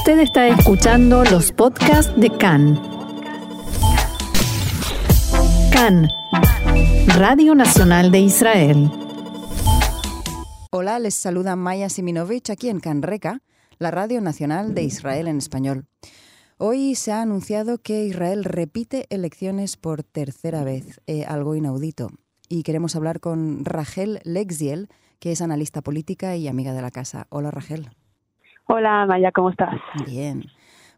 Usted está escuchando los podcasts de CAN. CAN, Radio Nacional de Israel. Hola, les saluda Maya Siminovich aquí en Canreca, la Radio Nacional de Israel en español. Hoy se ha anunciado que Israel repite elecciones por tercera vez, eh, algo inaudito. Y queremos hablar con Rachel Lexiel, que es analista política y amiga de la casa. Hola, Rachel. Hola, Maya, ¿cómo estás? Bien.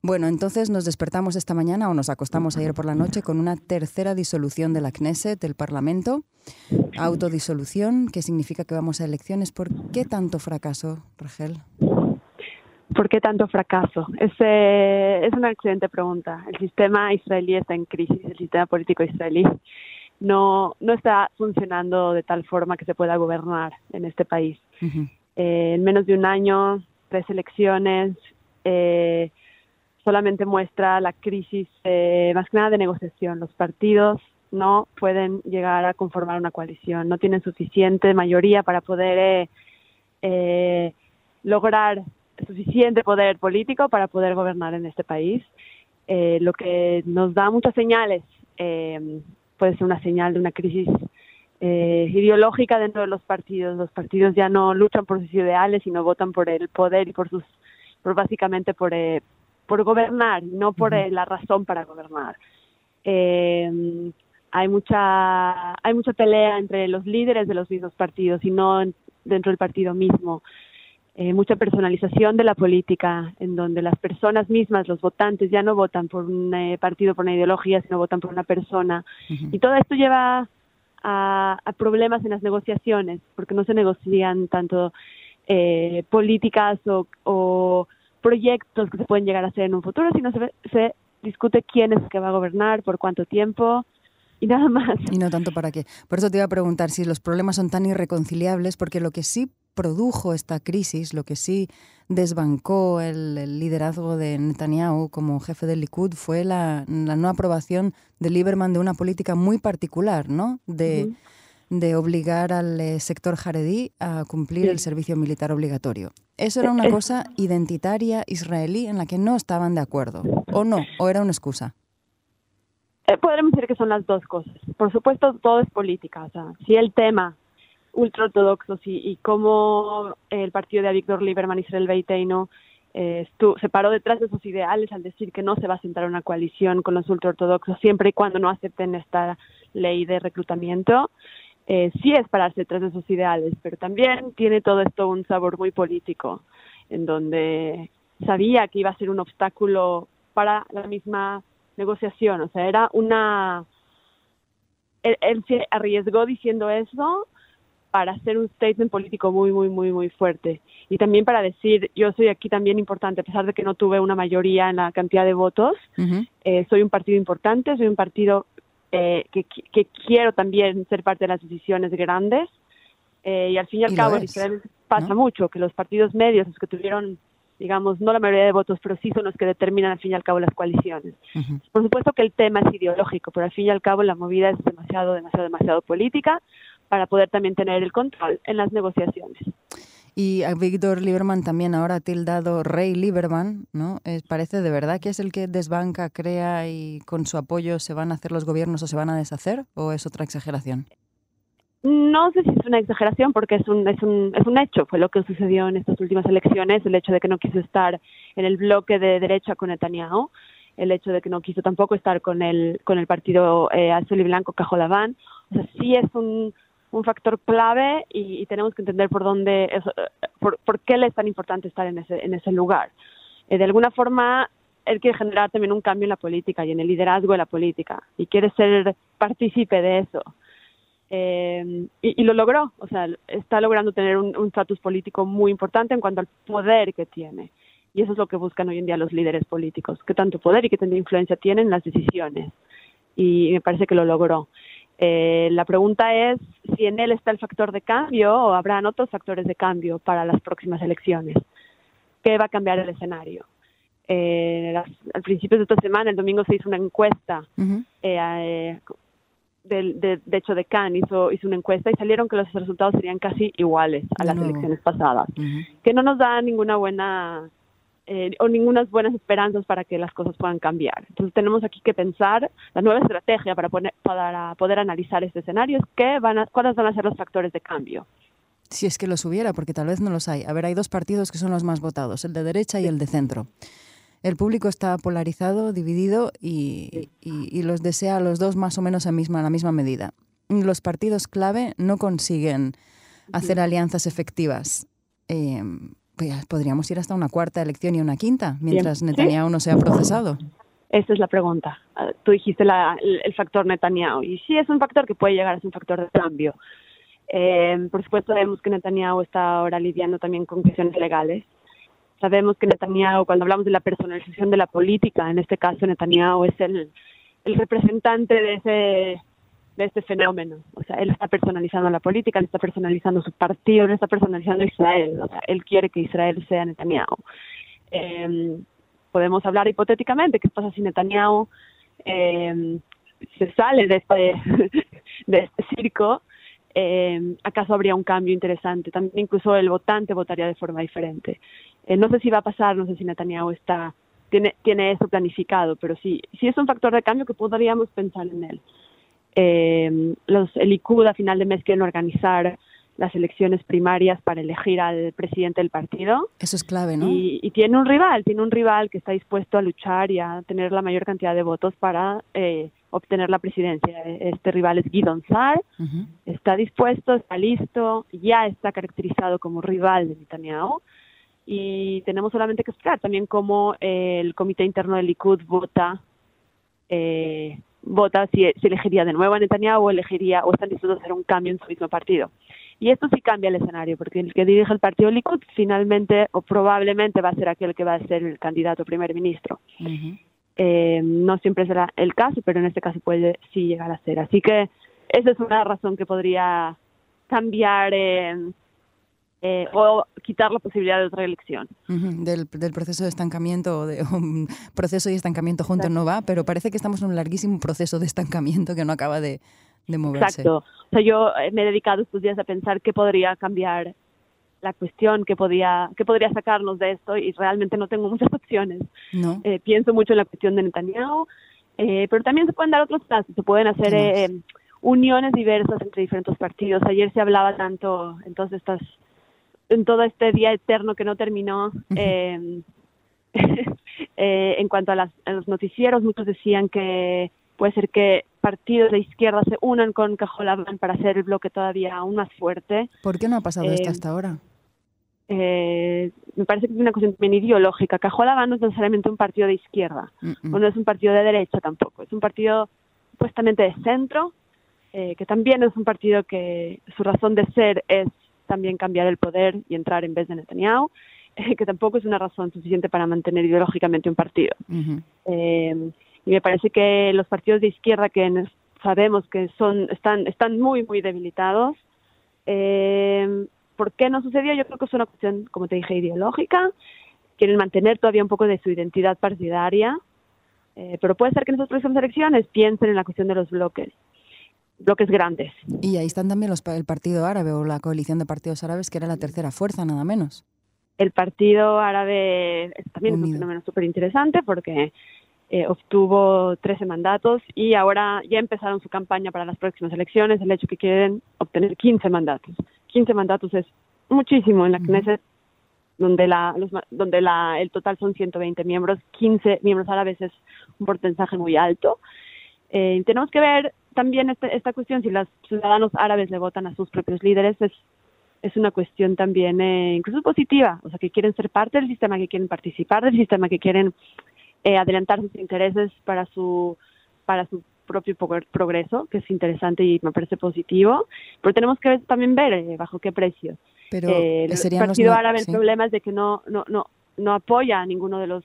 Bueno, entonces nos despertamos esta mañana o nos acostamos ayer por la noche con una tercera disolución de la Knesset, del Parlamento. Autodisolución, que significa que vamos a elecciones. ¿Por qué tanto fracaso, Rachel? ¿Por qué tanto fracaso? Es, eh, es una excelente pregunta. El sistema israelí está en crisis, el sistema político israelí no, no está funcionando de tal forma que se pueda gobernar en este país. Eh, en menos de un año, tres elecciones, eh, solamente muestra la crisis eh, más que nada de negociación. Los partidos no pueden llegar a conformar una coalición, no tienen suficiente mayoría para poder lograr suficiente poder político para poder gobernar en este país, lo que nos da muchas señales puede ser una señal de una crisis eh, ideológica dentro de los partidos. Los partidos ya no luchan por sus ideales, sino votan por el poder y por sus, por básicamente por, eh, por gobernar, no por eh, la razón para gobernar. hay mucha hay mucha pelea entre los líderes de los mismos partidos y no dentro del partido mismo. Eh, mucha personalización de la política, en donde las personas mismas, los votantes, ya no votan por un eh, partido, por una ideología, sino votan por una persona. Y todo esto lleva a, problemas en las negociaciones, porque no se negocian tanto eh, políticas o, proyectos que se pueden llegar a hacer en un futuro, sino se, se discute quién es que va a gobernar, por cuánto tiempo, y nada más. Y no tanto para qué. Por eso te iba a preguntar si los problemas son tan irreconciliables, porque lo que sí produjo esta crisis, lo que sí desbancó el, liderazgo de Netanyahu como jefe del Likud fue la, no aprobación de Lieberman de una política muy particular, ¿no? De, de obligar al eh, sector jaredí a cumplir el servicio militar obligatorio. Eso era una cosa identitaria israelí en la que no estaban de acuerdo, ¿o no? ¿O era una excusa? Eh, podremos decir que son las dos cosas. Por supuesto, todo es política. O sea, si el tema ultraortodoxos y, y cómo el partido de Víctor Lieberman, Israel Beiteino, eh, se paró detrás de sus ideales al decir que no se va a sentar una coalición con los ultraortodoxos siempre y cuando no acepten esta ley de reclutamiento. Eh, sí es pararse detrás de sus ideales, pero también tiene todo esto un sabor muy político, en donde sabía que iba a ser un obstáculo para la misma negociación. O sea, era una... él se arriesgó diciendo eso para hacer un statement político muy, muy, muy, muy fuerte. Y también para decir, yo soy aquí también importante, a pesar de que no tuve una mayoría en la cantidad de votos, eh, soy un partido importante, soy un partido eh, que, que, quiero también ser parte de las decisiones grandes. Eh, y al fin y al cabo, Israel pasa mucho, que los partidos medios, los que tuvieron digamos, no la mayoría de votos, pero sí son los que determinan al fin y al cabo las coaliciones. Por supuesto que el tema es ideológico, pero al fin y al cabo la movida es demasiado, demasiado, demasiado política para poder también tener el control en las negociaciones. Y a Víctor Lieberman también ahora tildado Rey Lieberman, ¿no? parece de verdad que es el que desbanca, crea y con su apoyo se van a hacer los gobiernos o se van a deshacer o es otra exageración? No sé si es una exageración porque es un, es un, es un hecho, fue lo que sucedió en estas últimas elecciones, el hecho de que no quiso estar en el bloque de derecha con Netanyahu, el hecho de que no quiso tampoco estar con el, con el partido eh, azul y blanco Cajolabán, o sea, sí es un, un factor clave y, tenemos que entender por dónde, por, por, qué le es tan importante estar en ese, en ese lugar. Eh, de alguna forma, él quiere generar también un cambio en la política y en el liderazgo de la política y quiere ser partícipe de eso. Eh, y, lo logró, o sea, está logrando tener un estatus político muy importante en cuanto al poder que tiene. Y eso es lo que buscan hoy en día los líderes políticos, qué tanto poder y qué tanta influencia tienen en las decisiones. Y me parece que lo logró. Eh, la pregunta es si en él está el factor de cambio o habrán otros factores de cambio para las próximas elecciones. ¿Qué va a cambiar el escenario? Eh, al principio de esta semana, el domingo se hizo una encuesta, eh, de, hecho de Cannes hizo, hizo una encuesta y salieron que los resultados serían casi iguales a las elecciones pasadas, que no nos da ninguna buena eh, o ninguna buenas esperanzas para que las cosas puedan cambiar. Entonces tenemos aquí que pensar la nueva estrategia para, poner, para poder analizar este escenario, es qué van a, cuáles van a ser los factores de cambio. Si es que los hubiera, porque tal vez no los hay. A ver, hay dos partidos que son los más votados, el de derecha y el de centro. El público está polarizado, dividido y, y, los desea a los dos más o menos a, misma, a la misma medida. Los partidos clave no consiguen hacer alianzas efectivas. Eh, podríamos ir hasta una cuarta elección y una quinta, mientras Netanyahu no sea procesado. Esa es la pregunta. Ah, tú dijiste el, factor Netanyahu, y sí es un factor que puede llegar a ser un factor de cambio. Eh, por supuesto, sabemos que Netanyahu está ahora lidiando también con cuestiones legales. Sabemos que Netanyahu, cuando hablamos de la personalización de la política, en este caso Netanyahu es el, el representante de ese de este fenómeno. O sea, él está personalizando la política, él está personalizando su partido, él está personalizando Israel. O sea, él quiere que Israel sea Netanyahu. Eh, podemos hablar hipotéticamente qué pasa si Netanyahu eh, se sale de este, de este circo. Eh, ¿Acaso habría un cambio interesante? También incluso el votante votaría de forma diferente. Eh, no sé si va a pasar, no sé si Netanyahu está tiene, tiene eso planificado, pero sí, sí es un factor de cambio que podríamos pensar en él eh, los, el ICUD a final de mes quieren organizar las elecciones primarias para elegir al presidente del partido. Eso es clave, ¿no? Y, tiene un rival, tiene un rival que está dispuesto a luchar y a tener la mayor cantidad de votos para eh, obtener la presidencia. Este rival es Guidon Sar, está dispuesto, está listo, ya está caracterizado como rival de Netanyahu y tenemos solamente que esperar también cómo el comité interno del Likud vota eh, vota si, elegiría de nuevo a Netanyahu o elegiría o están dispuestos a hacer un cambio en su mismo partido. Y esto sí cambia el escenario, porque el que dirige el partido Likud finalmente o probablemente va a ser aquel que va a ser el candidato primer ministro. Eh, no siempre será el caso, pero en este caso puede sí llegar a ser. Así que esa es una razón que podría cambiar eh, eh, o quitar la posibilidad de otra elección. del, proceso de estancamiento o de un proceso y estancamiento juntos no va, pero parece que estamos en un larguísimo proceso de estancamiento que no acaba de, moverse. Exacto. O sea, yo me he dedicado estos días a pensar qué podría cambiar la cuestión, qué podría, qué podría sacarnos de esto y realmente no tengo muchas opciones. No. Eh, pienso mucho en la cuestión de Netanyahu, eh, pero también se pueden dar otros pasos, se pueden hacer uniones diversas entre diferentes partidos. Ayer se hablaba tanto en todas estas en todo este día eterno que no terminó. Em, eh, en cuanto a, los noticieros, muchos decían que puede ser que partidos de izquierda se unan con Cajolabán para hacer el bloque todavía aún más fuerte. ¿Por qué no ha pasado esto em, hasta ahora? Eh, me parece que es una cuestión también ideológica. Cajolabán no es necesariamente un partido de izquierda, o no es un partido de derecha tampoco. Es un partido supuestamente de centro, eh, que también es un partido que su razón de ser es también cambiar el poder y entrar en vez de Netanyahu, que tampoco es una razón suficiente para mantener ideológicamente un partido. Eh, y me parece que los partidos de izquierda que sabemos que son están están muy muy debilitados. Eh, ¿Por qué no sucedió? Yo creo que es una cuestión, como te dije, ideológica. Quieren mantener todavía un poco de su identidad partidaria, eh, pero puede ser que en esas próximas elecciones piensen en la cuestión de los bloques bloques grandes. Y ahí están también los, el Partido Árabe o la coalición de partidos árabes, que era la tercera fuerza, nada menos. El Partido Árabe también es un fenómeno súper interesante porque eh, obtuvo 13 mandatos y ahora ya empezaron su campaña para las próximas elecciones, el hecho que quieren obtener 15 mandatos. 15 mandatos es muchísimo en la Knesset, donde, la, donde la, el total son 120 miembros, 15 miembros árabes es un porcentaje muy alto. Eh, tenemos que ver también este, esta cuestión, si los ciudadanos árabes le votan a sus propios líderes, es, es una cuestión también eh, incluso positiva, o sea, que quieren ser parte del sistema, que quieren participar del sistema, que quieren eh, adelantar sus intereses para su, para su propio progreso, que es interesante y me parece positivo, pero tenemos que también ver eh, bajo qué precio. Pero el Partido Árabe, el problema es de que no, no, no, no apoya a ninguno de los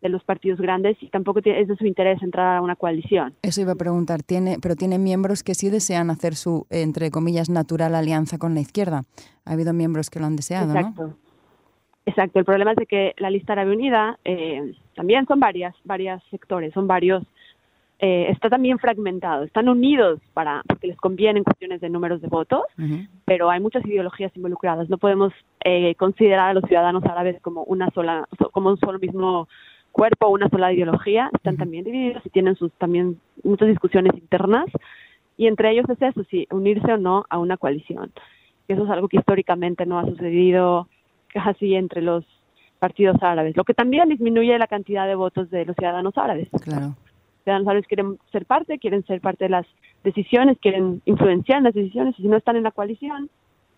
de los partidos grandes y tampoco es de su interés entrar a una coalición. Eso iba a preguntar, tiene, pero tiene miembros que sí desean hacer su, entre comillas, natural alianza con la izquierda. Ha habido miembros que lo han deseado, Exacto. Exacto, el problema es de que la lista Árabe Unida eh, también son varias, varios sectores, son varios eh, está también fragmentado. Están unidos para porque les conviene en cuestiones de números de votos, pero hay muchas ideologías involucradas. No podemos eh, considerar a los ciudadanos árabes como una sola, como un solo mismo cuerpo, una sola ideología. Están también divididos y tienen sus también muchas discusiones internas. Y entre ellos es eso, si unirse o no a una coalición. Eso es algo que históricamente no ha sucedido así entre los partidos árabes, lo que también disminuye la cantidad de votos de los ciudadanos árabes. Claro ciudadanos árabes quieren ser parte, quieren ser parte de las decisiones, quieren influenciar en las decisiones, y si no están en la coalición,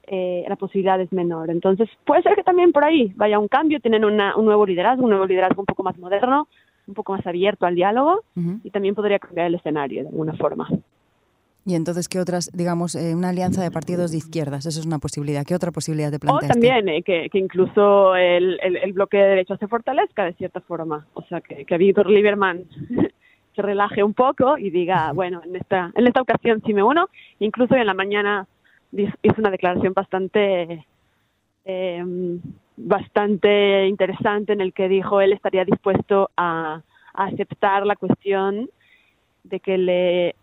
eh, la posibilidad es menor. Entonces, puede ser que también por ahí vaya un cambio, tienen un nuevo liderazgo, un nuevo liderazgo un poco más moderno, un poco más abierto al diálogo, y también podría cambiar el escenario de alguna forma. Y entonces, ¿qué otras, digamos, eh, una alianza de partidos de izquierdas? Eso es una posibilidad. ¿Qué otra posibilidad te planteas? O también eh, que, que, incluso el, el, bloque de derecha se fortalezca de cierta forma. O sea, que, que Víctor Lieberman se relaje un poco y diga, bueno, en esta, en esta ocasión sí me uno. Incluso en la mañana hizo una declaración bastante, eh, bastante interesante en el que dijo él estaría dispuesto a, aceptar la cuestión de que le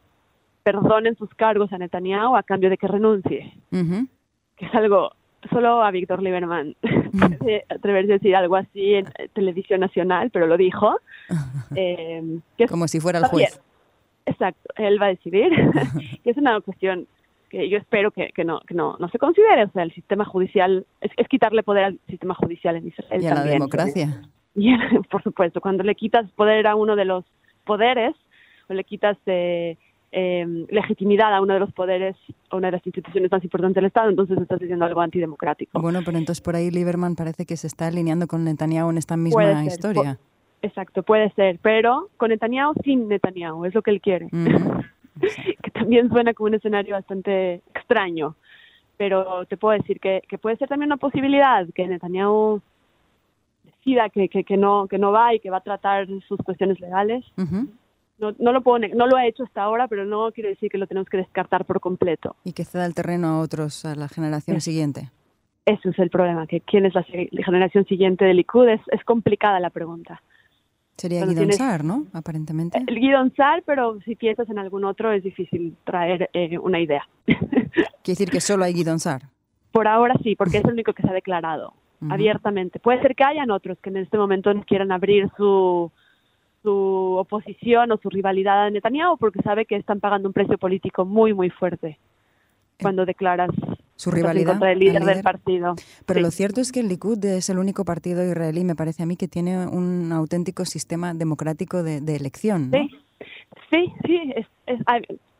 perdonen sus cargos a Netanyahu a cambio de que renuncie. Que es algo solo a Víctor Lieberman puede atreverse a decir algo así en televisión nacional, pero lo dijo. Eh, Como si fuera el juez. Exacto, él va a decidir. y es una cuestión que yo espero que, que, no, que no, no se considere. O sea, el sistema judicial es, quitarle poder al sistema judicial en Israel. Y a la democracia. Y, por supuesto, cuando le quitas poder a uno de los poderes o le quitas... Eh, eh, legitimidad a uno de los poderes, a una de las instituciones más importantes del Estado, entonces estás diciendo algo antidemocrático. Bueno, pero entonces por ahí Lieberman parece que se está alineando con Netanyahu en esta misma historia. exacto, puede ser, pero con Netanyahu sin Netanyahu, es lo que él quiere. que también suena como un escenario bastante extraño, pero te puedo decir que, que puede ser también una posibilidad que Netanyahu decida que, que, que, no, que no va y que va a tratar sus cuestiones legales no, no, lo puedo, no lo ha hecho hasta ahora, pero no quiere decir que lo tenemos que descartar por completo. Y que ceda el terreno a otros, a la generación siguiente. Ese es el problema, que quién es la, generación siguiente de Likud es, es complicada la pregunta. Sería Guidon Sar, ¿no? Aparentemente. El Guidon Sar, pero si piensas en algún otro es difícil traer eh, una idea. Quiere decir que solo hay Guidon Sar. Por ahora sí, porque es el único que se ha declarado abiertamente. Puede ser que hayan otros que en este momento quieran abrir su, su oposición o su rivalidad a Netanyahu porque sabe que están pagando un precio político muy, muy fuerte cuando declaras su rivalidad contra el líder, del partido. Pero lo cierto es que el Likud es el único partido israelí, me parece a mí, que tiene un auténtico sistema democrático de, elección. Sí, sí, sí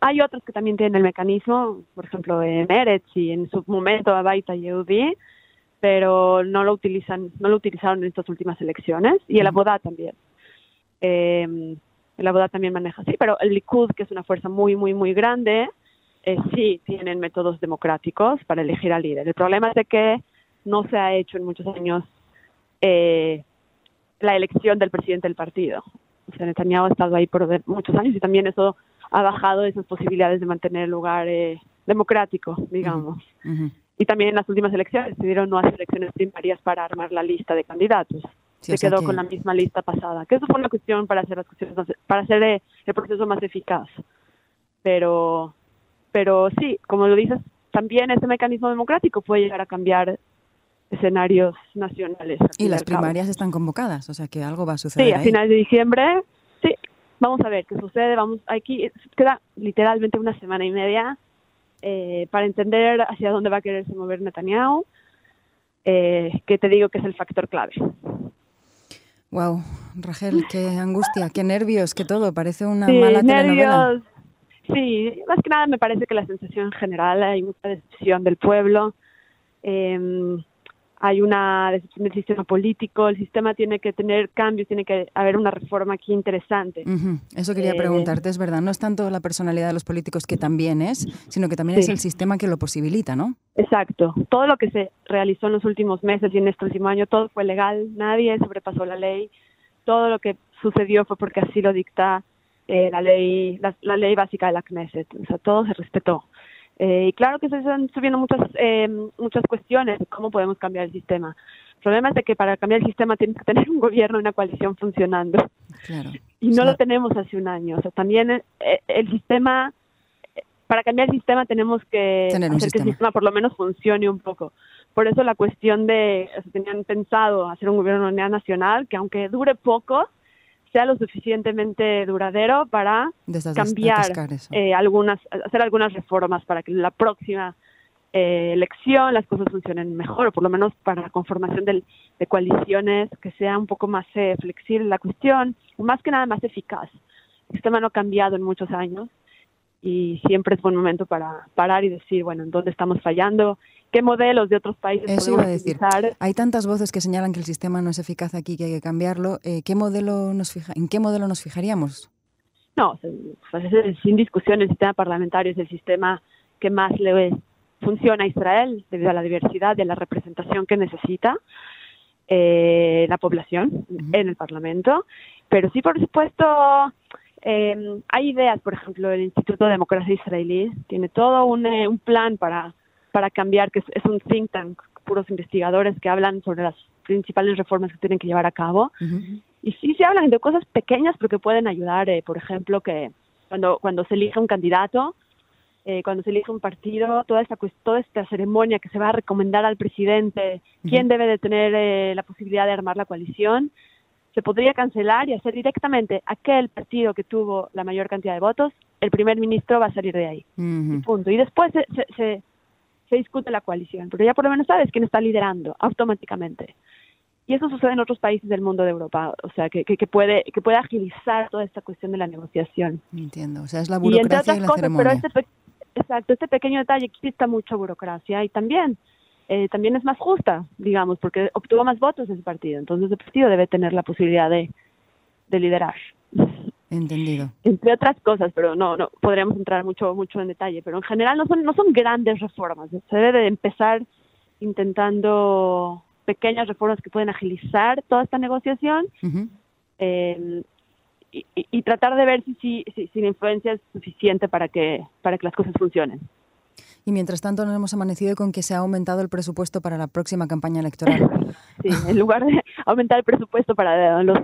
hay, otros que también tienen el mecanismo, por ejemplo, en Eretz y en su momento Abaita Yehudi, pero no lo utilizan, no lo utilizaron en estas últimas elecciones y el Abodá también. Eh, la boda también maneja así, pero el Likud, que es una fuerza muy, muy, muy grande, eh, sí tienen métodos democráticos para elegir al líder. El problema es de que no se ha hecho en muchos años eh, la elección del presidente del partido. O sea, Netanyahu ha estado ahí por muchos años y también eso ha bajado esas posibilidades de mantener el lugar eh, democrático, digamos. Y también en las últimas elecciones decidieron no hacer elecciones primarias para armar la lista de candidatos se quedó con la misma lista pasada. Que eso fue una cuestión para hacer las para hacer eh, el, proceso más eficaz. Pero, pero sí, como lo dices, también ese mecanismo democrático puede llegar a cambiar escenarios nacionales. Y las primarias están convocadas, o sea que algo va a suceder. Sí, a finales de diciembre, sí, vamos a ver qué sucede. Vamos, aquí queda literalmente una semana y media eh, para entender hacia dónde va a quererse mover Netanyahu, eh, que te digo que es el factor clave. Wow, Rachel, qué angustia, qué nervios, qué todo, parece una mala telenovela. Sí, más que nada me parece que la sensación general hay mucha decepción del pueblo. Eh, hay una decisión del sistema político, el sistema tiene que tener cambios, tiene que haber una reforma aquí interesante. Eso quería eh, preguntarte, es verdad, no es tanto la personalidad de los políticos que también es, sino que también es el sistema que lo posibilita, ¿no? Exacto, todo lo que se realizó en los últimos meses y en este último año, todo fue legal, nadie sobrepasó la ley, todo lo que sucedió fue porque así lo dicta eh, la ley, la, ley básica de la Knesset, o sea, todo se respetó. Eh, y claro que se están subiendo muchas, eh, muchas cuestiones de cómo podemos cambiar el sistema. El problema es de que para cambiar el sistema tienes que tener un gobierno y una coalición funcionando. Y no lo tenemos hace un año. O sea, también el, el sistema, para cambiar el sistema tenemos que hacer que el sistema por lo menos funcione un poco. Por eso la cuestión de, tenían pensado hacer un gobierno nacional que aunque dure poco, sea lo suficientemente duradero para cambiar eh, algunas, hacer algunas reformas para que la próxima eh, elección las cosas funcionen mejor, o por lo menos para la conformación de coaliciones que sea un poco más eh, flexible la cuestión, más que nada más eficaz. El sistema no ha cambiado en muchos años y siempre es buen momento para parar y decir, bueno, ¿en dónde estamos fallando? ¿Qué modelos de otros países Eso podemos decir. Hay tantas voces que señalan que el sistema no es eficaz aquí, que hay que cambiarlo. Eh, ¿qué modelo nos fija, ¿En qué modelo nos fijaríamos? No, pues sin discusión el sistema parlamentario es el sistema que más le funciona a Israel debido a la diversidad y a la representación que necesita eh, la población en el Parlamento. Pero sí, por supuesto, eh, hay ideas, por ejemplo, el Instituto de Democracia Israelí tiene todo un, eh, un plan para, para cambiar, que es, un think tank, puros investigadores que hablan sobre las principales reformas que tienen que llevar a cabo. Y sí se hablan de cosas pequeñas, pero que pueden ayudar, eh, por ejemplo, que cuando, cuando se elige un candidato, eh, cuando se elige un partido, toda esta, toda esta ceremonia que se va a recomendar al presidente, quién debe de tener la posibilidad de armar la coalición, se podría cancelar y hacer directamente aquel partido que tuvo la mayor cantidad de votos, el primer ministro va a salir de ahí. y punto. Y después se, se, se, discute la coalición, pero ya por lo menos sabes quién está liderando automáticamente. Y eso sucede en otros países del mundo de Europa, o sea, que, que, puede, que puede agilizar toda esta cuestión de la negociación. Entiendo, o sea, es la burocracia y, la ceremonia. Pero este, exacto, este pequeño detalle existe mucha burocracia y también eh, también es más justa, digamos, porque obtuvo más votos ese partido. Entonces el partido debe tener la posibilidad de, de liderar. Entendido. Entre otras cosas, pero no, no podríamos entrar mucho, mucho en detalle. Pero en general no son, no son grandes reformas. Se debe de empezar intentando pequeñas reformas que pueden agilizar toda esta negociación eh, y, y, tratar de ver si, si, si, si la influencia es suficiente para que, para que las cosas funcionen. Y mientras tanto nos hemos amanecido con que se ha aumentado el presupuesto para la próxima campaña electoral. Sí, en lugar de aumentar el presupuesto para los,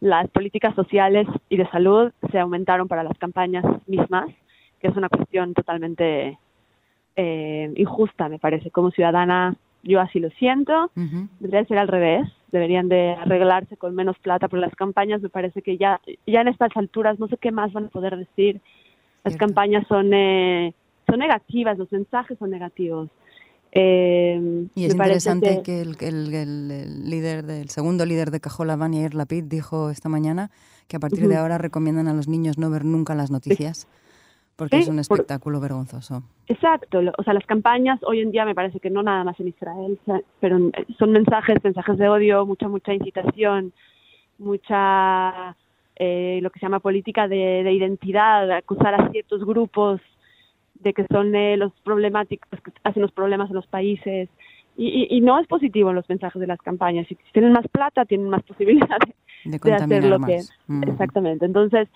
las políticas sociales y de salud, se aumentaron para las campañas mismas, que es una cuestión totalmente eh, injusta, me parece. Como ciudadana, yo así lo siento. Debería ser al revés. Deberían de arreglarse con menos plata, por las campañas me parece que ya, ya en estas alturas no sé qué más van a poder decir. Las campañas son... Eh, son negativas, los mensajes son negativos. Eh, y es interesante que, el, el, líder del segundo líder de Cajolaban, Yair Lapid, dijo esta mañana que a partir de ahora recomiendan a los niños no ver nunca las noticias porque es un espectáculo vergonzoso. Exacto, o sea, las campañas hoy en día me parece que no nada más en Israel, pero son mensajes, mensajes de odio, mucha, mucha incitación, mucha, eh, lo que se llama política de, de identidad, acusar a ciertos grupos de que son eh, los problemáticos que hacen los problemas en los países. Y, y, no es positivo en los mensajes de las campañas. Si tienen más plata, tienen más posibilidades de, hacer lo que... Exactamente. Entonces,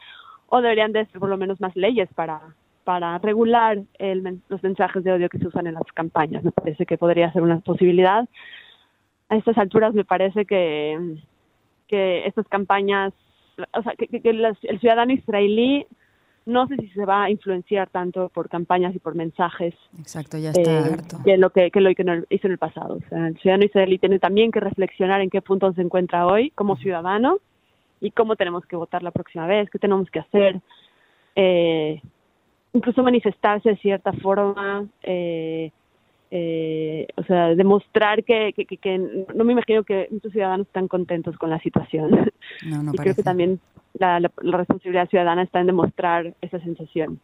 o deberían de ser por lo menos más leyes para, para regular el, los mensajes de odio que se usan en las campañas. Me parece que podría ser una posibilidad. A estas alturas me parece que, que estas campañas, o sea, que, que, el ciudadano israelí no sé si se va a influenciar tanto por campañas y por mensajes. Exacto, ya está eh, Que lo que, que lo que hizo en el pasado. O sea, el ciudadano israelí tiene también que reflexionar en qué punto se encuentra hoy como ciudadano y cómo tenemos que votar la próxima vez, qué tenemos que hacer. Eh, incluso manifestarse de cierta forma. Eh, eh, o sea, demostrar que, que, que, no me imagino que muchos ciudadanos están contentos con la situación. No, no y creo que también la, responsabilidad ciudadana está en demostrar esa sensación.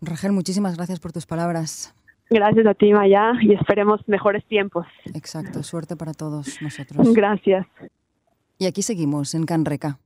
Rachel, muchísimas gracias por tus palabras. Gracias a ti, Maya, y esperemos mejores tiempos. Exacto, suerte para todos nosotros. Gracias. Y aquí seguimos, en Canreca.